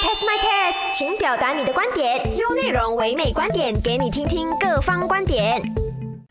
test my test，请表达你的观点，用内容唯美观点给你听听各方观点。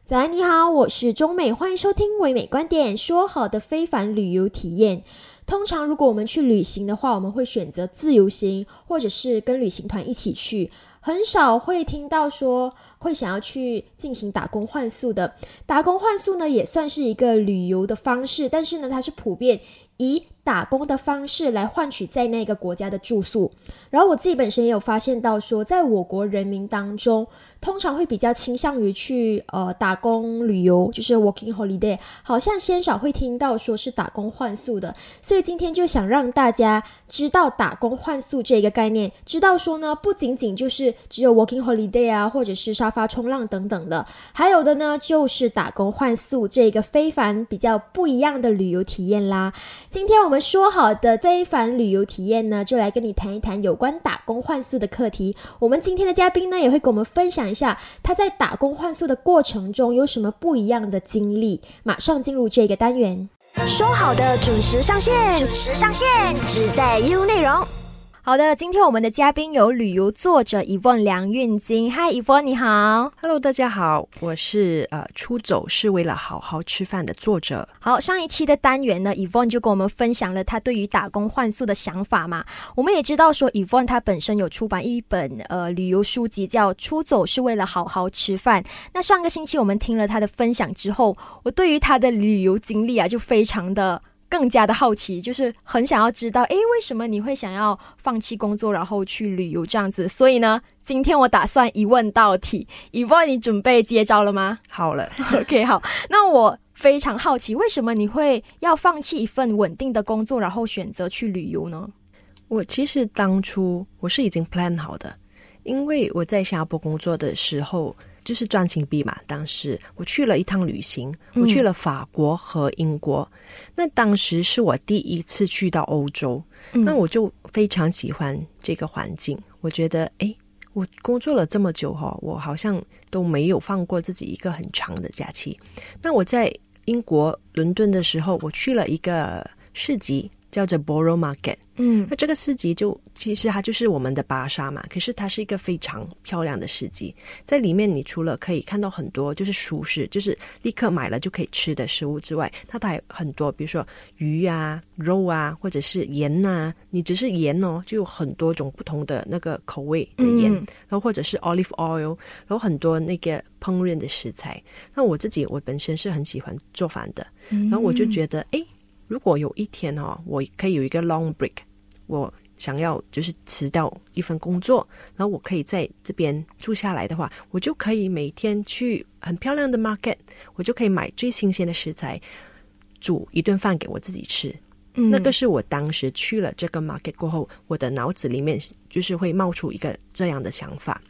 早安，你好，我是中美，欢迎收听唯美观点。说好的非凡旅游体验，通常如果我们去旅行的话，我们会选择自由行，或者是跟旅行团一起去，很少会听到说会想要去进行打工换宿的。打工换宿呢，也算是一个旅游的方式，但是呢，它是普遍以打工的方式来换取在那个国家的住宿。然后我自己本身也有发现到说，在我国人民当中，通常会比较倾向于去呃打工旅游，就是 working holiday，好像鲜少会听到说是打工换宿的。所以今天就想让大家知道打工换宿这一个概念，知道说呢，不仅仅就是只有 working holiday 啊，或者是沙发冲浪等等的，还有的呢就是打工换宿这个非凡比较不一样的旅游体验啦。今天我们说好的非凡旅游体验呢，就来跟你谈一谈有关打工换宿的课题。我们今天的嘉宾呢，也会跟我们分享一下他在打工换宿的过程中有什么不一样的经历。马上进入这个单元，说好的准时上线，准时上线，只在 U 内容。好的，今天我们的嘉宾有旅游作者 Evon 梁运金。嗨，Evon 你好，Hello，大家好，我是呃出走是为了好好吃饭的作者。好，上一期的单元呢，Evon 就跟我们分享了他对于打工换宿的想法嘛。我们也知道说，Evon 他本身有出版一本呃旅游书籍，叫《出走是为了好好吃饭》。那上个星期我们听了他的分享之后，我对于他的旅游经历啊，就非常的。更加的好奇，就是很想要知道，诶，为什么你会想要放弃工作，然后去旅游这样子？所以呢，今天我打算一问到底。一问，你准备接招了吗？好了，OK，好。那我非常好奇，为什么你会要放弃一份稳定的工作，然后选择去旅游呢？我其实当初我是已经 plan 好的，因为我在新加坡工作的时候。就是赚钱币嘛。当时我去了一趟旅行，我去了法国和英国。那当时是我第一次去到欧洲，那我就非常喜欢这个环境。我觉得，哎，我工作了这么久哈，我好像都没有放过自己一个很长的假期。那我在英国伦敦的时候，我去了一个市集。叫做 Borough Market，嗯，那这个市集就其实它就是我们的巴沙嘛，可是它是一个非常漂亮的市集，在里面你除了可以看到很多就是熟食，就是立刻买了就可以吃的食物之外，它还很多，比如说鱼啊、肉啊，或者是盐呐，你只是盐哦，就有很多种不同的那个口味的盐，然后或者是 olive oil，然后很多那个烹饪的食材。那我自己我本身是很喜欢做饭的，然后我就觉得哎。如果有一天哦，我可以有一个 long break，我想要就是辞掉一份工作，然后我可以在这边住下来的话，我就可以每天去很漂亮的 market，我就可以买最新鲜的食材，煮一顿饭给我自己吃。那个是我当时去了这个 market 过后，我的脑子里面就是会冒出一个这样的想法。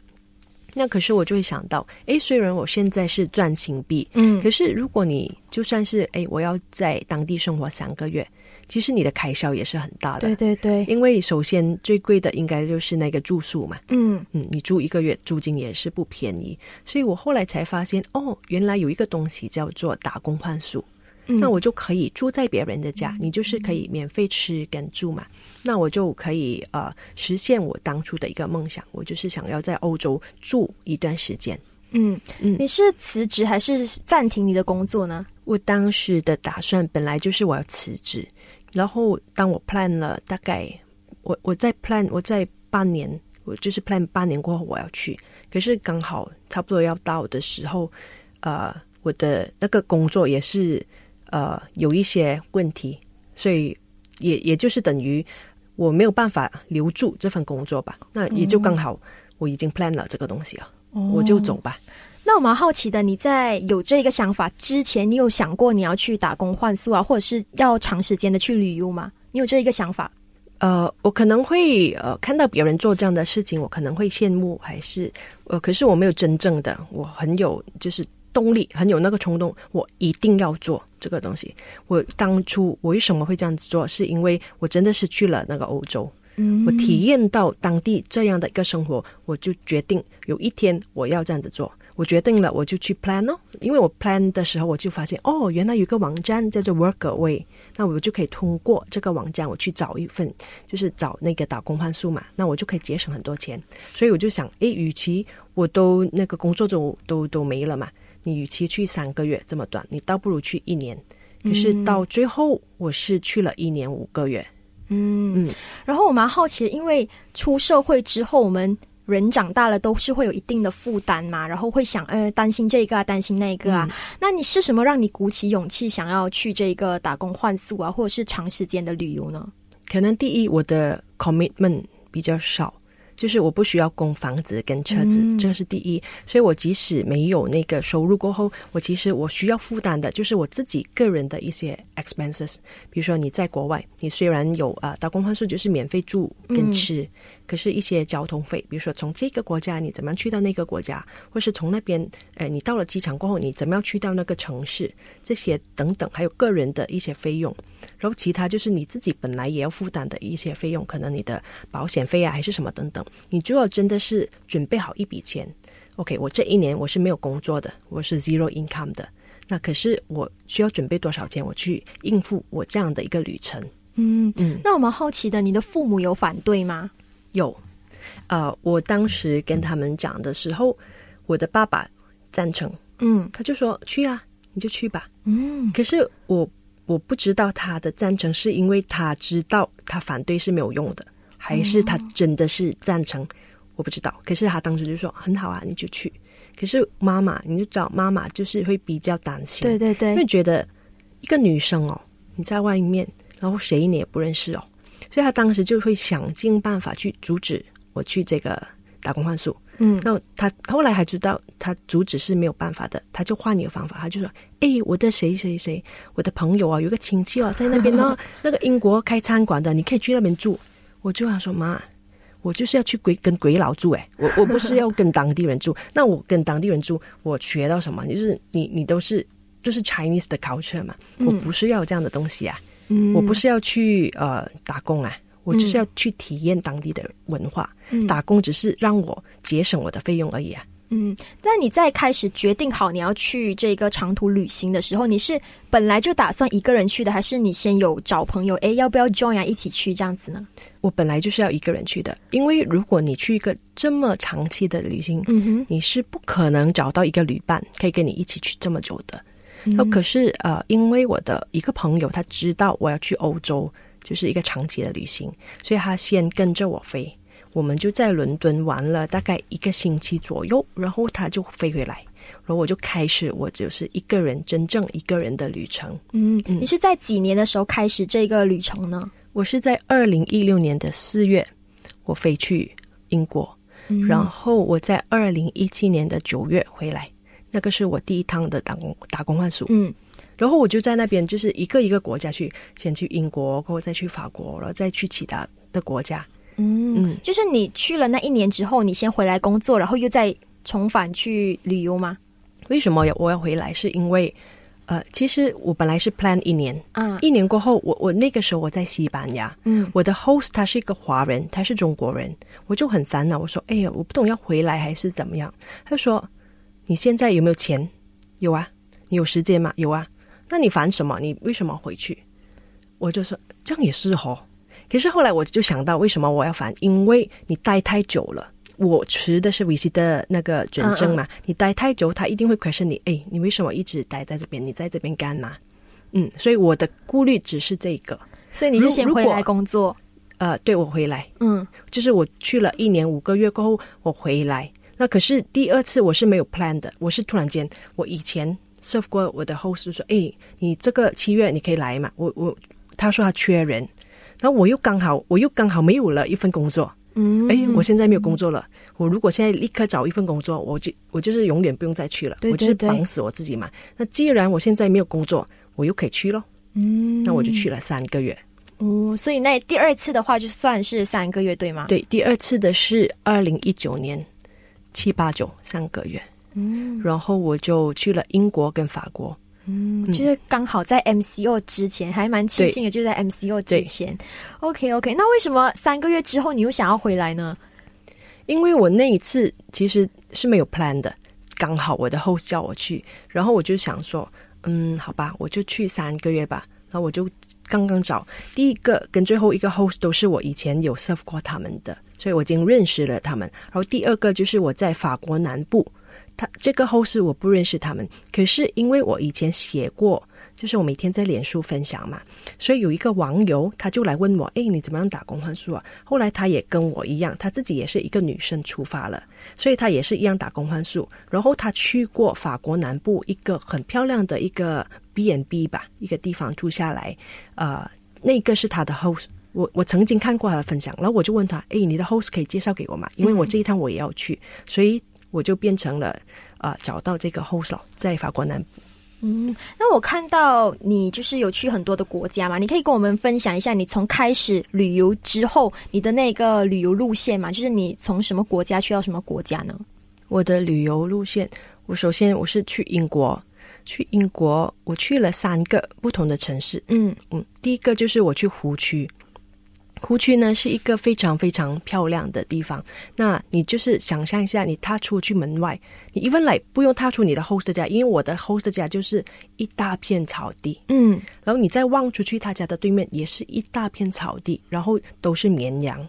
那可是我就会想到，哎，虽然我现在是赚新币，嗯，可是如果你就算是哎，我要在当地生活三个月，其实你的开销也是很大的，对对对，因为首先最贵的应该就是那个住宿嘛，嗯。嗯，你住一个月租金也是不便宜，所以我后来才发现，哦，原来有一个东西叫做打工换宿。那我就可以住在别人的家，你就是可以免费吃跟住嘛。那我就可以呃实现我当初的一个梦想，我就是想要在欧洲住一段时间。嗯嗯，你是辞职还是暂停你的工作呢？我当时的打算本来就是我要辞职，然后当我 plan 了大概我我在 plan 我在半年，我就是 plan 半年过后我要去，可是刚好差不多要到的时候，呃，我的那个工作也是。呃，有一些问题，所以也也就是等于我没有办法留住这份工作吧。那也就刚好我已经 plan 了这个东西啊，我就走吧。那我蛮好奇的，你在有这个想法之前，你有想过你要去打工换宿啊，或者是要长时间的去旅游吗？你有这一个想法？呃，我可能会呃看到别人做这样的事情，我可能会羡慕，还是呃，可是我没有真正的，我很有就是。动力很有那个冲动，我一定要做这个东西。我当初我为什么会这样子做？是因为我真的是去了那个欧洲，嗯，我体验到当地这样的一个生活，我就决定有一天我要这样子做。我决定了，我就去 plan 哦。因为我 plan 的时候，我就发现哦，原来有个网站叫做 Workaway，那我就可以通过这个网站，我去找一份，就是找那个打工换宿嘛，那我就可以节省很多钱。所以我就想，诶，与其我都那个工作都都都没了嘛，你与其去三个月这么短，你倒不如去一年。可是到最后，我是去了一年五个月。嗯嗯，然后我蛮好奇，因为出社会之后，我们。人长大了都是会有一定的负担嘛，然后会想呃担心这个啊，担心那个啊。那你是什么让你鼓起勇气想要去这个打工换宿啊，或者是长时间的旅游呢？可能第一，我的 commitment 比较少。就是我不需要供房子跟车子，这是第一。所以我即使没有那个收入过后，我其实我需要负担的就是我自己个人的一些 expenses。比如说你在国外，你虽然有啊打工方式就是免费住跟吃，可是一些交通费，比如说从这个国家你怎么样去到那个国家，或是从那边，哎，你到了机场过后你怎么样去到那个城市，这些等等，还有个人的一些费用。然后其他就是你自己本来也要负担的一些费用，可能你的保险费啊，还是什么等等，你就要真的是准备好一笔钱。OK，我这一年我是没有工作的，我是 zero income 的。那可是我需要准备多少钱，我去应付我这样的一个旅程？嗯嗯。那我们好奇的，你的父母有反对吗？有。呃，我当时跟他们讲的时候，我的爸爸赞成。嗯，他就说去啊，你就去吧。嗯。可是我。我不知道他的赞成是因为他知道他反对是没有用的，还是他真的是赞成？我不知道。可是他当时就说很好啊，你就去。可是妈妈，你就找妈妈，就是会比较担心，对对对，因为觉得一个女生哦，你在外面，然后谁你也不认识哦，所以他当时就会想尽办法去阻止我去这个打工换宿。嗯，那他后来还知道他阻止是没有办法的，他就换一个方法，他就说：“哎，我的谁谁谁，我的朋友啊，有个亲戚啊，在那边呢，那个英国开餐馆的，你可以去那边住。”我就想说：“妈，我就是要去鬼跟鬼佬住，哎，我我不是要跟当地人住。那我跟当地人住，我学到什么？就是你你都是就是 Chinese 的 culture 嘛，我不是要这样的东西啊，我不是要去呃打工啊。”我就是要去体验当地的文化，打工只是让我节省我的费用而已啊。嗯，那你在开始决定好你要去这个长途旅行的时候，你是本来就打算一个人去的，还是你先有找朋友？哎，要不要 join 啊？一起去这样子呢？我本来就是要一个人去的，因为如果你去一个这么长期的旅行，嗯哼，你是不可能找到一个旅伴可以跟你一起去这么久的。那可是呃，因为我的一个朋友他知道我要去欧洲。就是一个长期的旅行，所以他先跟着我飞，我们就在伦敦玩了大概一个星期左右，然后他就飞回来，然后我就开始我就是一个人真正一个人的旅程。嗯，你是在几年的时候开始这个旅程呢？我是在二零一六年的四月，我飞去英国，然后我在二零一七年的九月回来，那个是我第一趟的打工打工换宿。嗯。然后我就在那边，就是一个一个国家去，先去英国，然后再去法国，然后再去其他的国家。嗯，就是你去了那一年之后，你先回来工作，然后又再重返去旅游吗？为什么要我要回来？是因为，呃，其实我本来是 plan 一年，啊，一年过后，我我那个时候我在西班牙，嗯，我的 host 他是一个华人，他是中国人，我就很烦恼，我说，哎呀，我不懂要回来还是怎么样？他说，你现在有没有钱？有啊，你有时间吗？有啊。那你烦什么？你为什么回去？我就说这样也是哦。可是后来我就想到，为什么我要烦？因为你待太久了。我持的是 VC 的那个准证嘛。你待太久，他一定会 question 你。哎，你为什么一直待在这边？你在这边干嘛？嗯，所以我的顾虑只是这个。所以你就先回来工作。呃，对我回来。嗯，就是我去了一年五个月过后，我回来。那可是第二次我是没有 plan 的，我是突然间，我以前。serve 过我的 host 说：“哎，你这个七月你可以来嘛？我我他说他缺人，然后我又刚好我又刚好没有了一份工作。嗯，哎，我现在没有工作了。我如果现在立刻找一份工作，我就我就是永远不用再去了。我就是绑死我自己嘛。那既然我现在没有工作，我又可以去咯。嗯，那我就去了三个月。哦，所以那第二次的话就算是三个月对吗？对，第二次的是二零一九年七八九三个月。”嗯，然后我就去了英国跟法国，嗯，就是刚好在 MCO 之前，还蛮庆幸的，就在 MCO 之前。OK OK，那为什么三个月之后你又想要回来呢？因为我那一次其实是没有 plan 的，刚好我的 host 叫我去，然后我就想说，嗯，好吧，我就去三个月吧。然后我就刚刚找第一个跟最后一个 host 都是我以前有 serve 过他们的，所以我已经认识了他们。然后第二个就是我在法国南部，他这个 host 我不认识他们，可是因为我以前写过。就是我每天在脸书分享嘛，所以有一个网友他就来问我，哎，你怎么样打工换宿啊？后来他也跟我一样，他自己也是一个女生出发了，所以他也是一样打工换宿。然后他去过法国南部一个很漂亮的一个 bnb 吧，一个地方住下来，呃，那个是他的 host。我我曾经看过他的分享，然后我就问他，哎，你的 host 可以介绍给我吗？因为我这一趟我也要去，所以我就变成了啊，找到这个 host 了，在法国南部。嗯，那我看到你就是有去很多的国家嘛，你可以跟我们分享一下你从开始旅游之后你的那个旅游路线嘛？就是你从什么国家去到什么国家呢？我的旅游路线，我首先我是去英国，去英国我去了三个不同的城市。嗯嗯，第一个就是我去湖区。湖区呢是一个非常非常漂亮的地方。那你就是想象一下，你踏出去门外，你一 n 来不用踏出你的 host 家，因为我的 host 家就是一大片草地。嗯，然后你再望出去，他家的对面也是一大片草地，然后都是绵羊。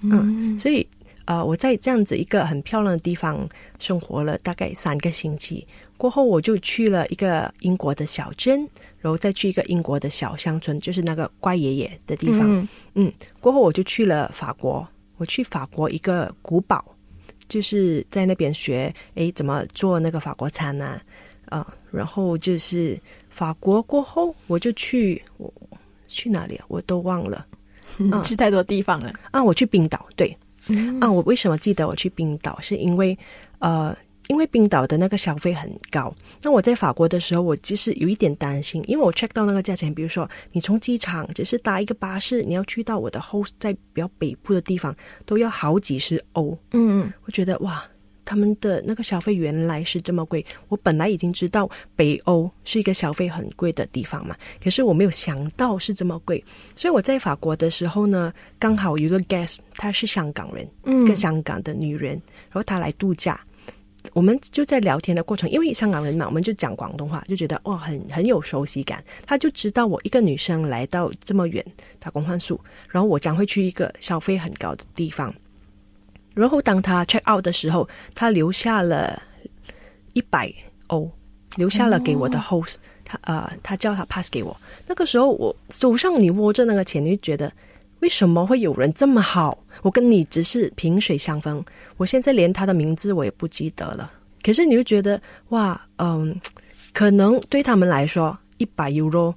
嗯，所以呃，我在这样子一个很漂亮的地方生活了大概三个星期。过后我就去了一个英国的小镇，然后再去一个英国的小乡村，就是那个怪爷爷的地方。嗯，过后我就去了法国，我去法国一个古堡，就是在那边学诶怎么做那个法国餐呢啊，然后就是法国过后我就去我去哪里啊？我都忘了，去太多地方了啊！我去冰岛，对，啊，我为什么记得我去冰岛？是因为呃。因为冰岛的那个消费很高，那我在法国的时候，我其实有一点担心，因为我 check 到那个价钱，比如说你从机场只是搭一个巴士，你要去到我的 host 在比较北部的地方，都要好几十欧。嗯，我觉得哇，他们的那个消费原来是这么贵。我本来已经知道北欧是一个消费很贵的地方嘛，可是我没有想到是这么贵。所以我在法国的时候呢，刚好有一个 guest，她是香港人，一个香港的女人，然后她来度假。我们就在聊天的过程，因为香港人嘛，我们就讲广东话，就觉得哇，很很有熟悉感。他就知道我一个女生来到这么远打工换宿，然后我将会去一个消费很高的地方。然后当他 check out 的时候，他留下了一百欧，留下了给我的 host。他呃，他叫他 pass 给我。那个时候我手上你握着那个钱，你就觉得。为什么会有人这么好？我跟你只是萍水相逢，我现在连他的名字我也不记得了。可是你就觉得哇，嗯，可能对他们来说一百 euro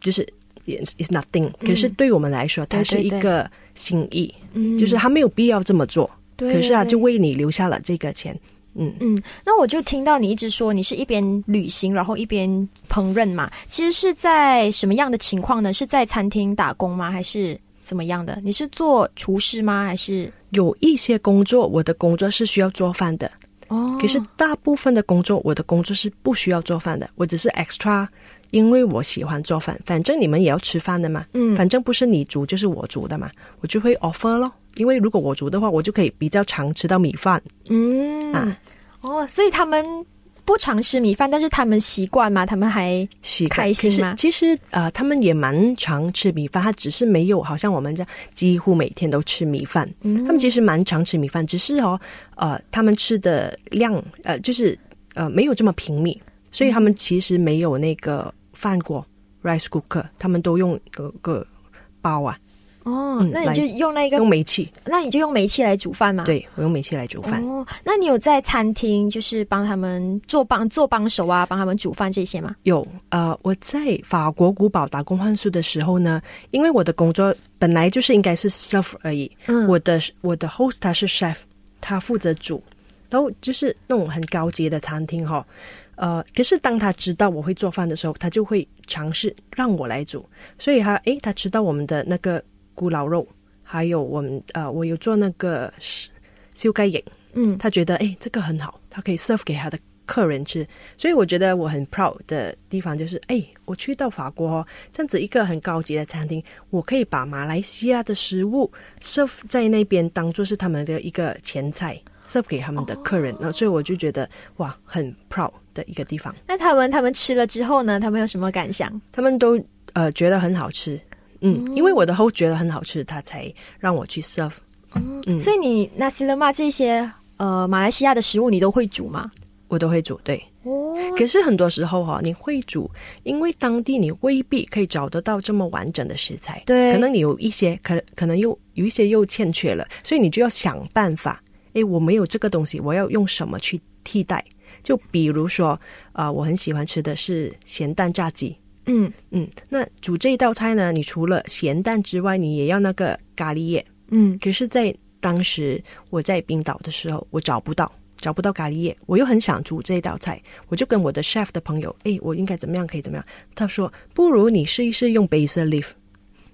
就是 is nothing，可是对我们来说，它是一个心意，嗯就是他没有必要这么做，可是啊，就为你留下了这个钱。嗯嗯，那我就听到你一直说你是一边旅行，然后一边烹饪嘛，其实是在什么样的情况呢？是在餐厅打工吗？还是？怎么样的？你是做厨师吗？还是有一些工作？我的工作是需要做饭的哦。可是大部分的工作，我的工作是不需要做饭的。我只是 extra，因为我喜欢做饭。反正你们也要吃饭的嘛。嗯。反正不是你煮就是我煮的嘛，我就会 offer 咯。因为如果我煮的话，我就可以比较常吃到米饭。嗯啊哦，所以他们。不常吃米饭，但是他们习惯吗？他们还开心吗？其实啊，他们也蛮常吃米饭，他只是没有好像我们这样几乎每天都吃米饭。嗯他们其实蛮常吃米饭，只是哦，呃，他们吃的量呃，就是呃，没有这么平米，所以他们其实没有那个饭锅 （rice cooker），他们都用个个包啊。哦，那你就用那个用煤气，那你就用煤气来煮饭吗？对，我用煤气来煮饭。哦，那你有在餐厅就是帮他们做帮做帮手啊，帮他们煮饭这些吗？有，呃，我在法国古堡打工换宿的时候呢，因为我的工作本来就是应该是 chef 而已，嗯，我的我的 host 他是 chef，他负责煮，然后就是那种很高级的餐厅哈，呃，可是当他知道我会做饭的时候，他就会尝试让我来煮，所以他诶，他知道我们的那个。古老肉，还有我们呃，我有做那个修盖影，嗯，他觉得哎，这个很好，他可以 serve 给他的客人吃，所以我觉得我很 proud 的地方就是，哎，我去到法国哦这样子一个很高级的餐厅，我可以把马来西亚的食物 serve 在那边当做是他们的一个前菜，serve 给他们的客人，那、所以我就觉得哇，很 proud 的一个地方。那他们他们吃了之后呢？他们有什么感想？他们都呃觉得很好吃，嗯，因为我的 host 觉得很好吃，他才让我去 serve。嗯，所以你那西勒玛这些呃马来西亚的食物你都会煮吗？我都会煮，对。哦，可是很多时候哈、你会煮，因为当地你未必可以找得到这么完整的食材，对可能你有一些可可能又有一些又欠缺了，所以你就要想办法。诶，我没有这个东西，我要用什么去替代？就比如说，啊、我很喜欢吃的是咸蛋炸鸡。嗯嗯，那煮这一道菜呢，你除了咸蛋之外，你也要那个咖喱叶。嗯可是，在当时我在冰岛的时候，我找不到，找不到咖喱叶，我又很想煮这道菜，我就跟我的 chef 的朋友，哎，我应该怎么样可以怎么样？他说，不如你试一试用 basil leaf，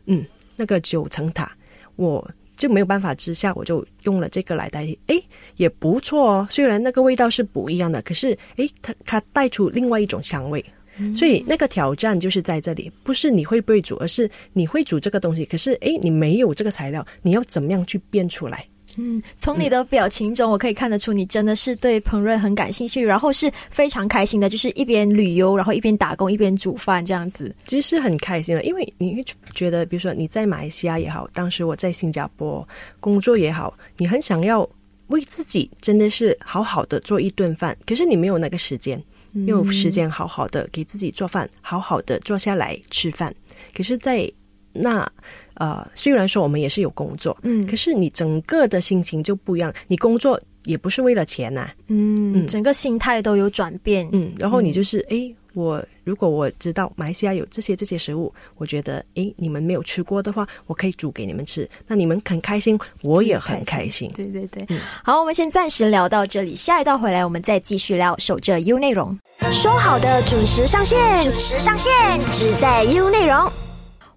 嗯，那个九层塔，我就没有办法之下，我就用了这个来代替，哎，也不错哦。虽然那个味道是不一样的，可是哎，它它带出另外一种香味。所以那个挑战就是在这里，不是你会不会煮，而是你会煮这个东西，可是诶，你没有这个材料，你要怎么样去变出来？嗯，从你的表情中，我可以看得出你真的是对烹饪很感兴趣，然后是非常开心的，就是一边旅游，然后一边打工，一边煮饭这样子。其实是很开心的，因为你会觉得，比如说你在马来西亚也好，当时我在新加坡工作也好，你很想要为自己真的是好好的做一顿饭，可是你没有那个时间，没有时间好好的给自己做饭，好好的坐下来吃饭。可是，在那呃，虽然说我们也是有工作，嗯。可是你整个的心情就不一样，你工作也不是为了钱呐、嗯，嗯。整个心态都有转变。嗯，然后你就是诶，我如果我知道马来西亚有这些这些食物，我觉得诶，你们没有吃过的话，我可以煮给你们吃，那你们很开心，我也很开心。对对对，嗯好，我们先暂时聊到这里，下一道回来我们再继续聊。守着 U 内容，说好的准时上线，准时上线，只在 U 内容。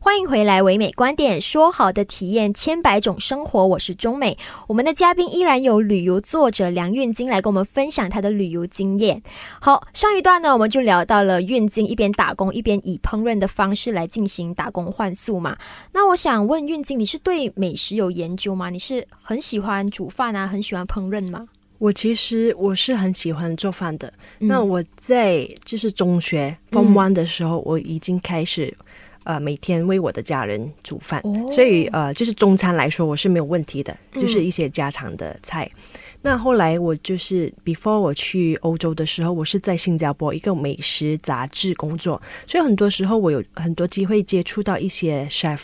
欢迎回来，唯美观点，说好的体验千百种生活，我是中美。我们的嘉宾依然有旅游作者梁运金来跟我们分享他的旅游经验。好，上一段呢，我们就聊到了运金一边打工一边以烹饪的方式来进行打工换宿嘛。那我想问运金，你是对美食有研究吗？你是很喜欢煮饭啊，很喜欢烹饪吗？我其实我是很喜欢做饭的。嗯那我在就是中学 Form One 的时候，我已经开始。呃，每天为我的家人煮饭，哦所以呃，就是中餐来说我是没有问题的，嗯就是一些家常的菜。那后来我就是 before 我去欧洲的时候，我是在新加坡一个美食杂志工作，所以很多时候我有很多机会接触到一些 chef，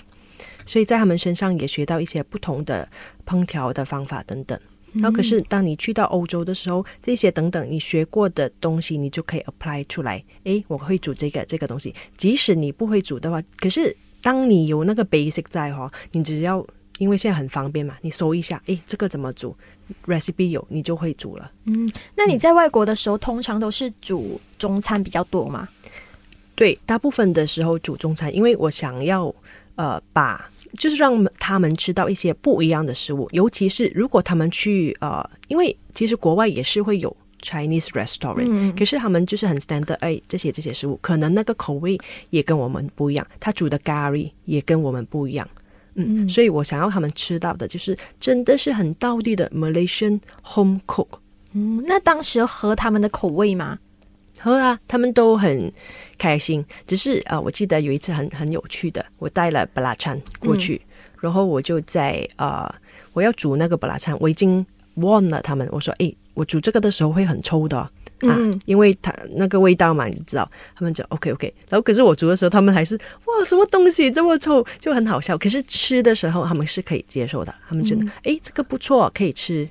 所以在他们身上也学到一些不同的烹调的方法等等。然后，可是当你去到欧洲的时候，这些等等你学过的东西，你就可以 apply 出来。诶，我会煮这个这个东西，即使你不会煮的话，可是当你有那个 basic 在哈，你只要因为现在很方便嘛，你搜一下，诶，这个怎么煮，recipe 有，你就会煮了。嗯，那你在外国的时候，通常都是煮中餐比较多吗？对，大部分的时候煮中餐，因为我想要呃把就是让他们吃到一些不一样的食物，尤其是如果他们去呃，因为其实国外也是会有 Chinese restaurant，、嗯可是他们就是很 standard，哎，这些这些食物可能那个口味也跟我们不一样，他煮的咖喱也跟我们不一样。嗯，嗯所以我想要他们吃到的就是真的是很道地的 Malaysian home cook。嗯，那当时合他们的口味吗？合啊，他们都很开心。只是呃，我记得有一次很很有趣的，我带了布拉餐过去，然后我就在呃，我要煮那个布拉餐，我已经 warn 了他们，我说，诶，我煮这个的时候会很臭的。哦、啊，嗯因为它那个味道嘛，你知道，他们就 OK OK，然后可是我煮的时候，他们还是哇，什么东西这么臭，就很好笑。可是吃的时候，他们是可以接受的，他们觉得，诶，这个不错，可以吃。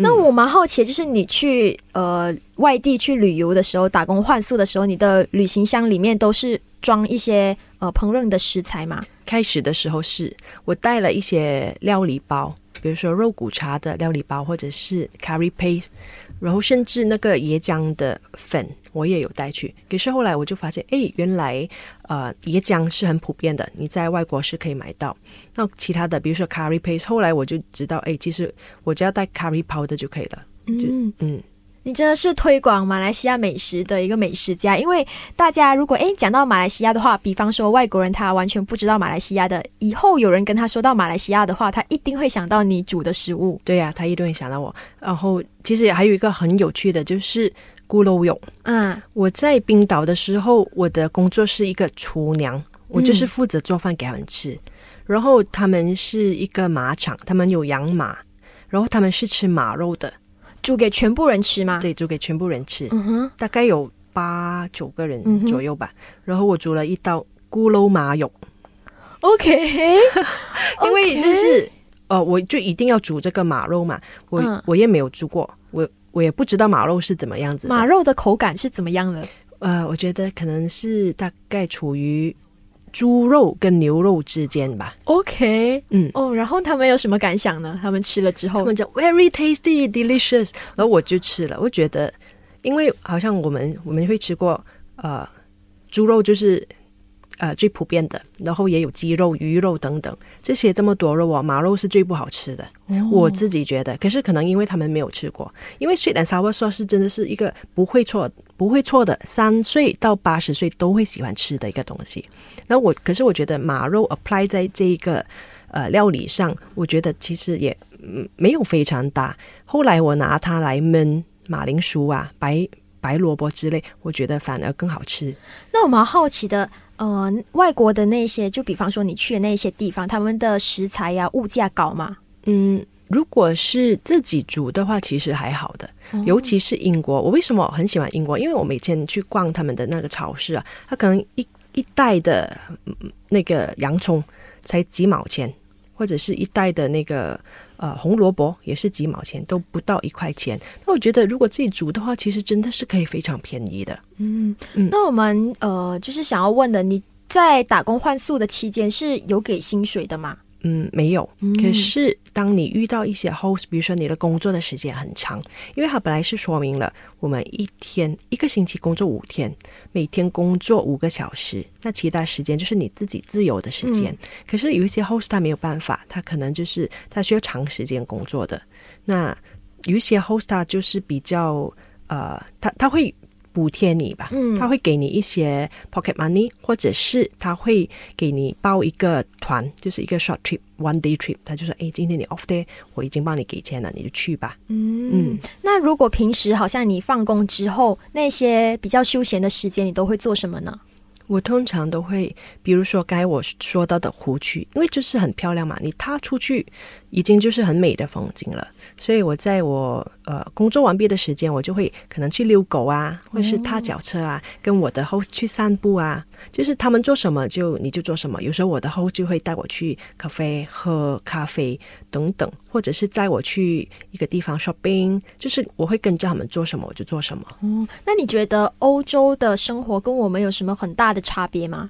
那我蛮好奇，就是你去呃外地去旅游的时候，打工换宿的时候，你的旅行箱里面都是装一些呃烹饪的食材吗？开始的时候是我带了一些料理包，比如说肉骨茶的料理包，或者是 curry paste，然后甚至那个椰浆的粉我也有带去。可是后来我就发现，哎，原来呃椰浆是很普遍的，你在外国是可以买到。那其他的，比如说 curry paste，后来我就知道，哎，其实我只要带 curry powder 就可以了。就嗯，嗯，你真的是推广马来西亚美食的一个美食家，因为大家如果诶讲到马来西亚的话，比方说外国人他完全不知道马来西亚的，以后有人跟他说到马来西亚的话，他一定会想到你煮的食物。对呀、他一定会想到我。然后其实还有一个很有趣的，就是咕噜蛹。嗯。我在冰岛的时候，我的工作是一个厨娘，我就是负责做饭给他们吃。然后他们是一个马场，他们有养马，然后他们是吃马肉的，煮给全部人吃吗？对，煮给全部人吃，嗯哼，大概有八九个人左右吧。然后我煮了一道咕噜马蛹，OK，因为就是呃，我就一定要煮这个马肉嘛，我、嗯。我也没有煮过，我我也不知道马肉是怎么样子。马肉的口感是怎么样的？呃，我觉得可能是大概处于猪肉跟牛肉之间吧。OK，嗯，哦，然后他们有什么感想呢？他们吃了之后他们，讲 very tasty, delicious，然后我就吃了，我觉得，因为好像我们我们会吃过呃猪肉就是呃最普遍的，然后也有鸡肉、鱼肉等等，这些这么多肉啊，马肉是最不好吃的。我自己觉得，可是可能因为他们没有吃过，因为 sweet and sour sauce 是真的是一个不会错、不会错的，三岁到八十岁都会喜欢吃的一个东西。那我可是我觉得马肉 apply 在这一个呃料理上，我觉得其实也嗯没有非常大。后来我拿它来焖马铃薯啊、白白萝卜之类，我觉得反而更好吃。那我蛮好奇的，呃，外国的那些，就比方说你去的那些地方，他们的食材呀、物价高吗？嗯，如果是自己煮的话，其实还好的。尤其是英国，我为什么很喜欢英国？因为我每天去逛他们的那个超市啊，它可能一一袋的嗯那个洋葱才几毛钱，或者是一袋的那个呃红萝卜也是几毛钱，都不到一块钱。那我觉得如果自己煮的话，其实真的是可以非常便宜的。嗯，嗯那我们呃，就是想要问的，你在打工换宿的期间是有给薪水的吗？嗯，没有。嗯可是当你遇到一些 host，比如说你的工作的时间很长，因为它本来是说明了我们一天一个星期工作五天，每天工作五个小时，那其他时间就是你自己自由的时间。可是有一些 host 他没有办法，他可能就是他需要长时间工作的。那有一些 host 他就是比较呃，他他会。补贴你吧，嗯他会给你一些 pocket money，或者是他会给你报一个团，就是一个 short trip one day trip，他就说，哎，今天你 off day，我已经帮你给钱了，你就去吧。嗯嗯，那如果平时好像你放工之后那些比较休闲的时间，你都会做什么呢？我通常都会，比如说该我说到的湖区，因为就是很漂亮嘛，你踏出去已经就是很美的风景了，所以我在我呃工作完毕的时间，我就会可能去遛狗啊，或是踏脚车啊，跟我的 host 去散步啊，就是他们做什么就你就做什么。有时候我的 host 就会带我去咖啡喝咖啡等等，或者是载我去一个地方 shopping，就是我会跟着他们做什么我就做什么。嗯那你觉得欧洲的生活跟我们有什么很大的差别吗？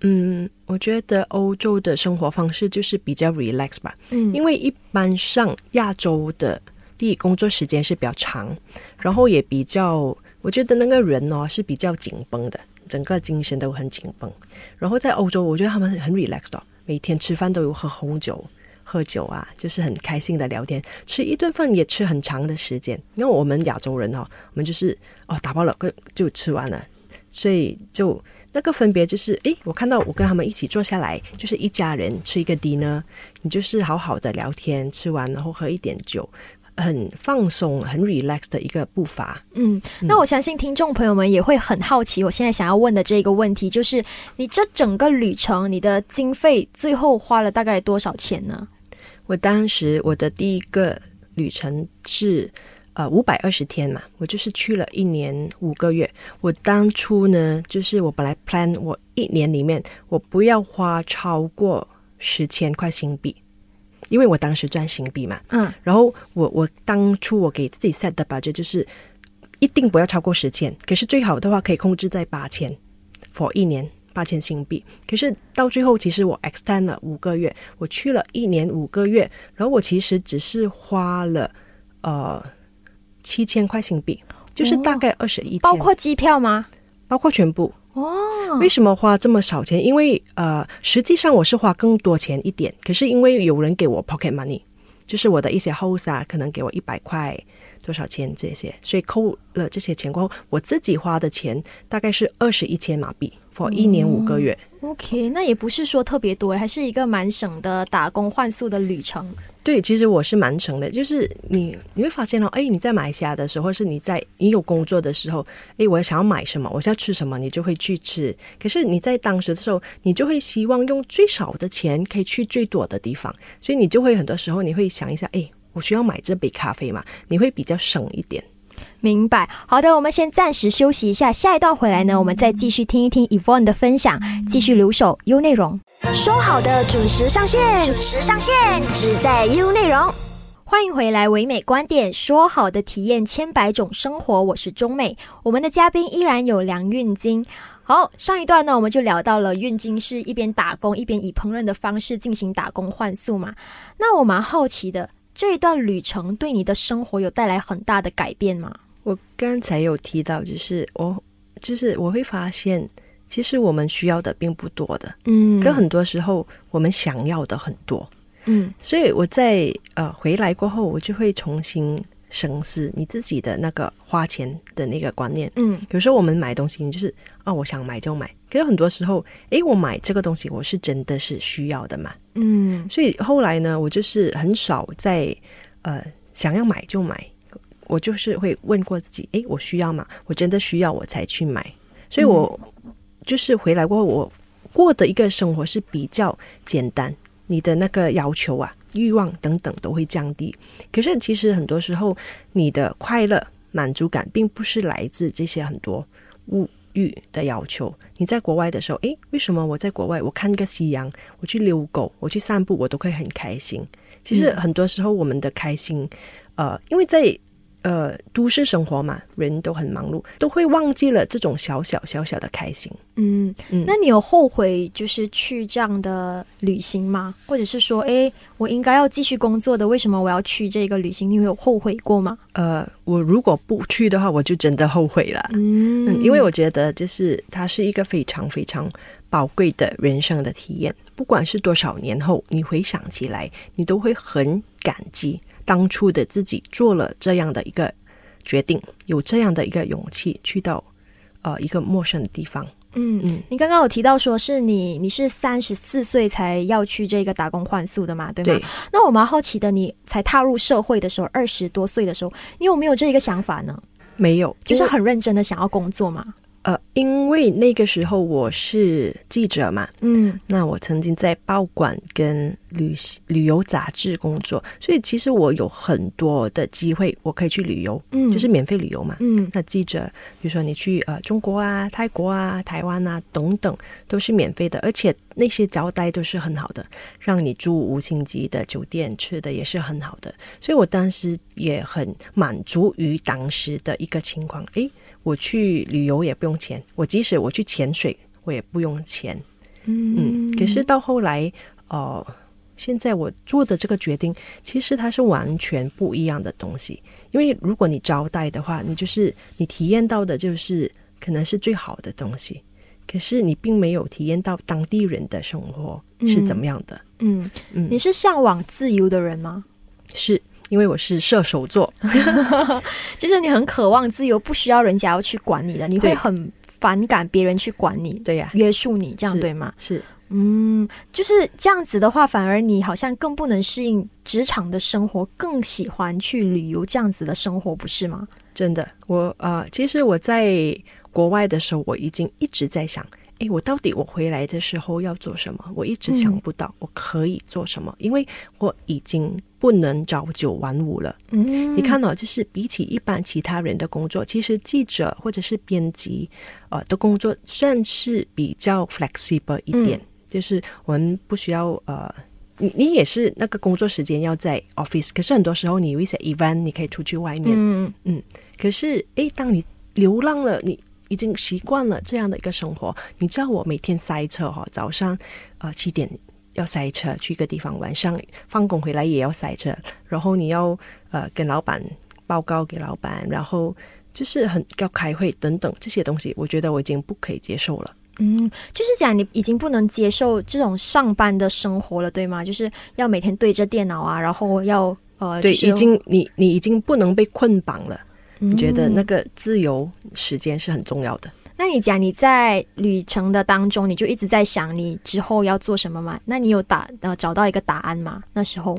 嗯，我觉得欧洲的生活方式就是比较 relax 吧，嗯因为一般上亚洲的第一工作时间是比较长，然后也比较，我觉得那个人哦是比较紧绷的，整个精神都很紧绷。然后在欧洲，我觉得他们很 relax 的，每天吃饭都有喝红酒。喝酒啊，就是很开心的聊天，吃一顿饭也吃很长的时间。因为我们亚洲人哦，我们就是哦打包了就就吃完了，所以就那个分别就是，诶，我看到我跟他们一起坐下来，就是一家人吃一个 dinner，你就是好好的聊天，吃完然后喝一点酒，很放松、很 relax 的一个步伐。嗯，那我相信听众朋友们也会很好奇，我现在想要问的这个问题就是，你这整个旅程，你的经费最后花了大概多少钱呢？我当时我的第一个旅程是呃五百二十天嘛，我就是去了一年五个月。我当初呢，就是我本来 plan 我一年里面我不要花超过十千块新币，因为我当时赚新币嘛。嗯，然后我我当初我给自己 set 的 budget 就是一定不要超过十千，可是最好的话可以控制在八千，for 一年八千新币。可是到最后，其实我 extend 了五个月，我去了一年五个月，然后我其实只是花了呃七千块新币，就是大概二十一千，包括机票吗？包括全部。哦，为什么花这么少钱？因为呃，实际上我是花更多钱一点，可是因为有人给我 pocket money，就是我的一些 host 啊，可能给我一百块，多少钱这些，所以扣了这些钱过后，我自己花的钱大概是二十一千马币，for 一年五个月。OK，那也不是说特别多，还是一个蛮省的打工换宿的旅程。对，其实我是蛮省的，就是你你会发现哦，哎，你在马来西亚的时候，或是你在你有工作的时候，哎，我想要买什么，我想要吃什么，你就会去吃。可是你在当时的时候，你就会希望用最少的钱可以去最多的地方，所以你就会很多时候你会想一下，哎，我需要买这杯咖啡嘛，你会比较省一点。明白。好的，我们先暂时休息一下，下一段回来呢，我们再继续听一听 Evonne 的分享，继续留守 U 内容。说好的准时上线，准时上线，只在 U 内容。欢迎回来，唯美观点，说好的体验千百种生活，我是中美。我们的嘉宾依然有梁运金。好，上一段呢，我们就聊到了运金是一边打工，一边以烹饪的方式进行打工换宿嘛。那我蛮好奇的，这一段旅程对你的生活有带来很大的改变吗？我刚才有提到，就是我就是我会发现，其实我们需要的并不多的，嗯可很多时候我们想要的很多。嗯所以我在呃回来过后，我就会重新审视你自己的那个花钱的那个观念。嗯有时候我们买东西，你就是啊、我想买就买。可是很多时候，诶，我买这个东西，我是真的是需要的嘛？嗯所以后来呢，我就是很少在呃想要买就买，我就是会问过自己，诶，我需要吗？我真的需要我才去买。所以我就是回来过后，我过的一个生活是比较简单，你的那个要求啊、欲望等等都会降低。可是其实很多时候，你的快乐、满足感并不是来自这些很多物欲的要求。你在国外的时候，诶，为什么我在国外，我看个夕阳，我去遛狗，我去散步，我都会很开心？其实很多时候我们的开心，呃，因为在呃都市生活嘛，人都很忙碌，都会忘记了这种小小小小的开心。嗯，嗯那你有后悔就是去这样的旅行吗？或者是说，诶，我应该要继续工作的，为什么我要去这个旅行？你有后悔过吗？呃，我如果不去的话，我就真的后悔了。嗯嗯，因为我觉得就是它是一个非常非常宝贵的人生的体验，不管是多少年后，你回想起来，你都会很感激当初的自己做了这样的一个决定，有这样的一个勇气去到呃一个陌生的地方。嗯嗯，你刚刚有提到说是你你是三十四岁才要去这个打工换宿的嘛，对吗？对，那我蛮好奇的，你才踏入社会的时候，二十多岁的时候，你有没有这一个想法呢？没有，就是很认真的想要工作嘛？呃，因为那个时候我是记者嘛，嗯那我曾经在报馆跟旅旅游杂志工作，所以其实我有很多的机会，我可以去旅游，嗯，就是免费旅游嘛。嗯那记者，比如说你去呃中国啊、泰国啊、台湾啊等等，都是免费的，而且那些招待都是很好的，让你住五星级的酒店，吃的也是很好的。所以我当时也很满足于当时的一个情况，诶，我去旅游也不用钱，我即使我去潜水，我也不用钱。嗯，可是到后来，呃，现在我做的这个决定，其实它是完全不一样的东西。因为如果你招待的话，你就是你体验到的就是可能是最好的东西，可是你并没有体验到当地人的生活是怎么样的。嗯，嗯，你是向往自由的人吗？是因为我是射手座，就是你很渴望自由，不需要人家要去管你的，你会很反感别人去管你、对呀、约束你，这样对吗？是嗯，就是这样子的话，反而你好像更不能适应职场的生活，更喜欢去旅游这样子的生活，不是吗？真的。我呃，其实我在国外的时候，我已经一直在想，诶，我到底我回来的时候要做什么？我一直想不到我可以做什么，因为我已经不能朝九晚五了。嗯，你看哦，就是比起一般其他人的工作，其实记者或者是编辑，呃的工作算是比较 flexible 一点，就是我们不需要呃。你你也是那个工作时间要在 office，可是很多时候你有一些 event，你可以出去外面。嗯可是，诶，当你流浪了，你已经习惯了这样的一个生活。你知道我每天塞车哈、早上呃七点要塞车去一个地方，晚上放工回来也要塞车，然后你要呃跟老板报告给老板，然后就是很要开会等等这些东西，我觉得我已经不可以接受了。嗯，就是讲你已经不能接受这种上班的生活了，对吗？就是要每天对着电脑啊，然后要呃，对，就是已经你你已经不能被捆绑了。嗯你觉得那个自由时间是很重要的。那你讲你在旅程的当中，你就一直在想你之后要做什么吗？那你有打呃找到一个答案吗？那时候，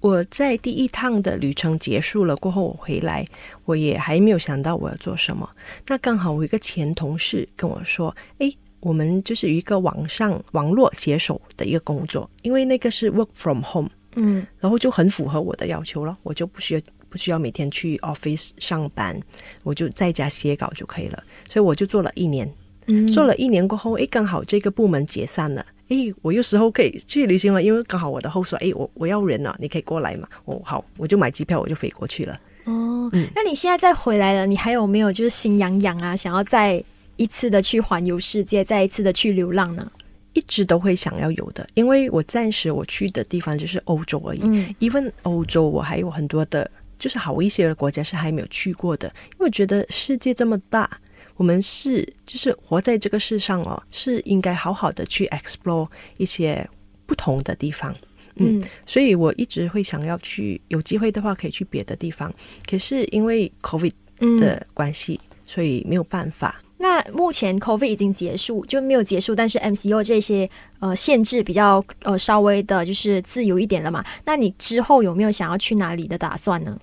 我在第一趟的旅程结束了过后，我回来，我也还没有想到我要做什么。那刚好我一个前同事跟我说：“诶，我们就是一个网上网络写手的一个工作，因为那个是 work from home，嗯然后就很符合我的要求了，我就不需要不需要每天去 office 上班，我就在家写稿就可以了。所以我就做了一年，嗯做了一年过后，诶，刚好这个部门解散了。诶，我有时候可以去旅行了，因为刚好我的后说，诶，我我要人了，你可以过来嘛？哦，好，我就买机票，我就飞过去了。哦，嗯那你现在再回来了，你还有没有就是心痒痒啊，想要再一次的去环游世界，再一次的去流浪呢？一直都会想要有的，因为我暂时我去的地方就是欧洲而已。嗯 even 欧洲我还有很多的，就是好一些的国家是还没有去过的，因为我觉得世界这么大，我们是就是活在这个世上哦，是应该好好的去 explore 一些不同的地方。嗯所以我一直会想要去，有机会的话可以去别的地方，可是因为 COVID 嗯的关系，所以没有办法。那目前 COVID 已经结束，就没有结束，但是 MCO 这些呃限制比较呃稍微的就是自由一点了嘛。那你之后有没有想要去哪里的打算呢？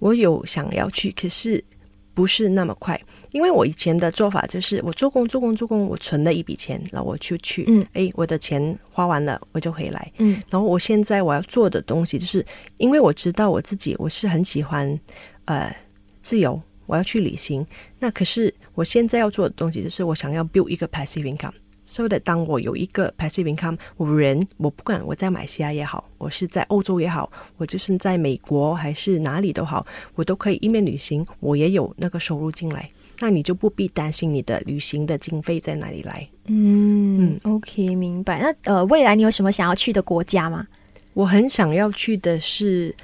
我有想要去，可是不是那么快，因为我以前的做法就是我做工做工做工，我存了一笔钱，然后我就去，嗯，诶，我的钱花完了我就回来，嗯。然后我现在我要做的东西，就是因为我知道我自己我是很喜欢呃自由，我要去旅行，那可是我现在要做的东西就是我想要 build 一个 passive income。So that 当我有一个 passive income，我人我不管我在马来西亚也好，我是在欧洲也好，我就是在美国还是哪里都好，我都可以一面旅行，我也有那个收入进来，那你就不必担心你的旅行的经费在哪里来。嗯 o k 明白。那呃，未来你有什么想要去的国家吗？我很想要去的是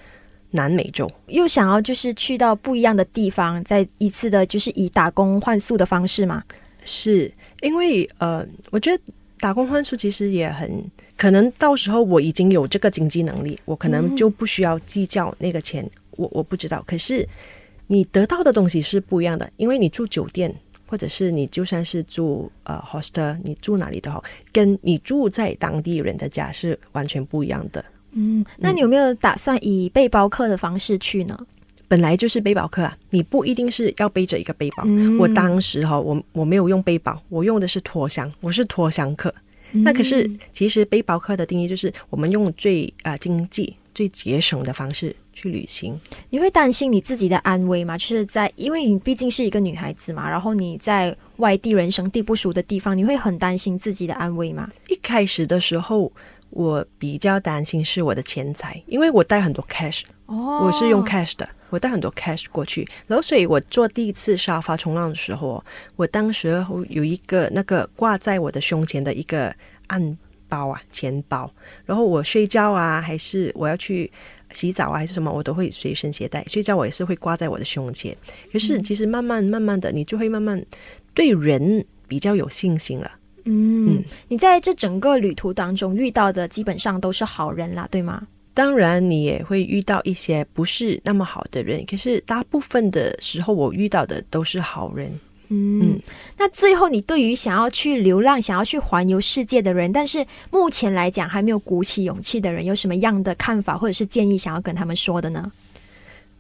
南美洲，又想要就是去到不一样的地方，再一次的就是以打工换宿的方式吗？是因为呃，我觉得打工换宿其实也很可能，到时候我已经有这个经济能力，我可能就不需要计较那个钱，我我不知道。可是你得到的东西是不一样的，因为你住酒店，或者是你就算是住呃 hostel，你住哪里都好，跟你住在当地人的家是完全不一样的。嗯，那你有没有打算以背包客的方式去呢？本来就是背包客啊，你不一定是要背着一个背包。嗯我当时哈，我我没有用背包，我用的是拖箱，我是拖箱客。那可是其实背包客的定义就是我们用最啊、呃经济、最节省的方式去旅行。你会担心你自己的安危吗？就是在，因为你毕竟是一个女孩子嘛，然后你在外地人生地不熟的地方，你会很担心自己的安危吗？一开始的时候，我比较担心是我的钱财，因为我带很多 cash，哦我是用 cash 的，我带很多 cash 过去，然后所以我做第一次沙发冲浪的时候，我当时有一个那个挂在我的胸前的一个暗包啊，钱包，然后我睡觉啊，还是我要去洗澡啊，还是什么，我都会随身携带。睡觉我也是会挂在我的胸前。可是其实慢慢慢慢的，你就会慢慢对人比较有信心了。嗯嗯，你在这整个旅途当中遇到的基本上都是好人啦，对吗？当然，你也会遇到一些不是那么好的人，可是大部分的时候，我遇到的都是好人。嗯，嗯那最后你对于想要去流浪、想要去环游世界的人，但是目前来讲还没有鼓起勇气的人，有什么样的看法或者是建议想要跟他们说的呢？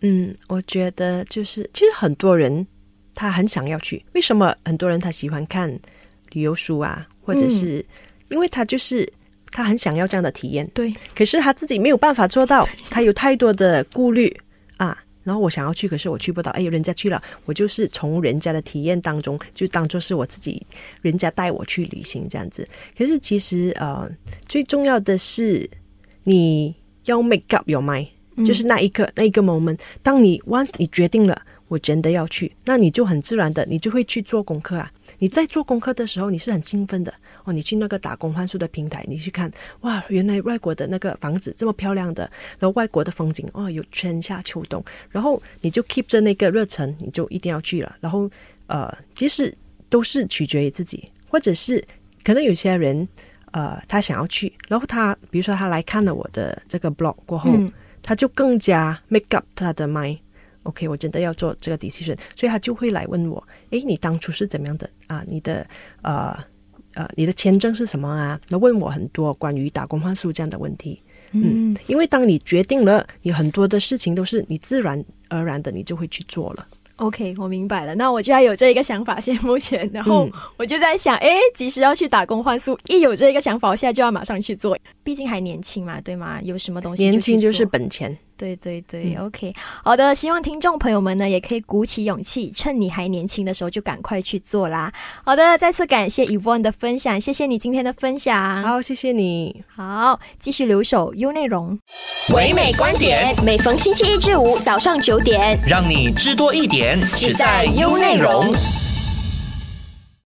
嗯，我觉得就是，其实很多人他很想要去，为什么很多人他喜欢看旅游书啊，或者是、因为他就是他很想要这样的体验，对，可是他自己没有办法做到，他有太多的顾虑啊。然后我想要去，可是我去不到。哎，人家去了，我就是从人家的体验当中，就当做是我自己，人家带我去旅行这样子。可是其实呃，最重要的是你要 make up your mind，、就是那一刻那一个 moment，当你 once 你决定了。我真的要去，那你就很自然的，你就会去做功课啊。你在做功课的时候，你是很兴奋的哦。你去那个打工换宿的平台，你去看，哇，原来外国的那个房子这么漂亮的，然后外国的风景，哦，有春夏秋冬，然后你就 keep 着那个热忱，你就一定要去了。然后呃，其实都是取决于自己，或者是可能有些人呃，他想要去，然后他比如说他来看了我的这个 blog 过后。嗯他就更加 make up 他的 mind。OK，我真的要做这个 decision，所以他就会来问我：诶，你当初是怎么样的啊？你的呃呃，你的签证是什么啊？那问我很多关于打工换宿这样的问题。嗯，因为当你决定了，你很多的事情都是你自然而然的，你就会去做了。OK，我明白了。那我就要有这一个想法，先目前，然后我就在想，哎，即使要去打工换宿，一有这一个想法，我现在就要马上去做。毕竟还年轻嘛，对吗？有什么东西，年轻就是本钱。对对对，OK，好的，希望听众朋友们呢也可以鼓起勇气，趁你还年轻的时候就赶快去做啦。好的，再次感谢 Evon 的分享，谢谢你今天的分享。好，谢谢你。好，继续留守 U 内容，唯美观点，每逢星期一至五早上九点，让你知多一点，只在 U 内容。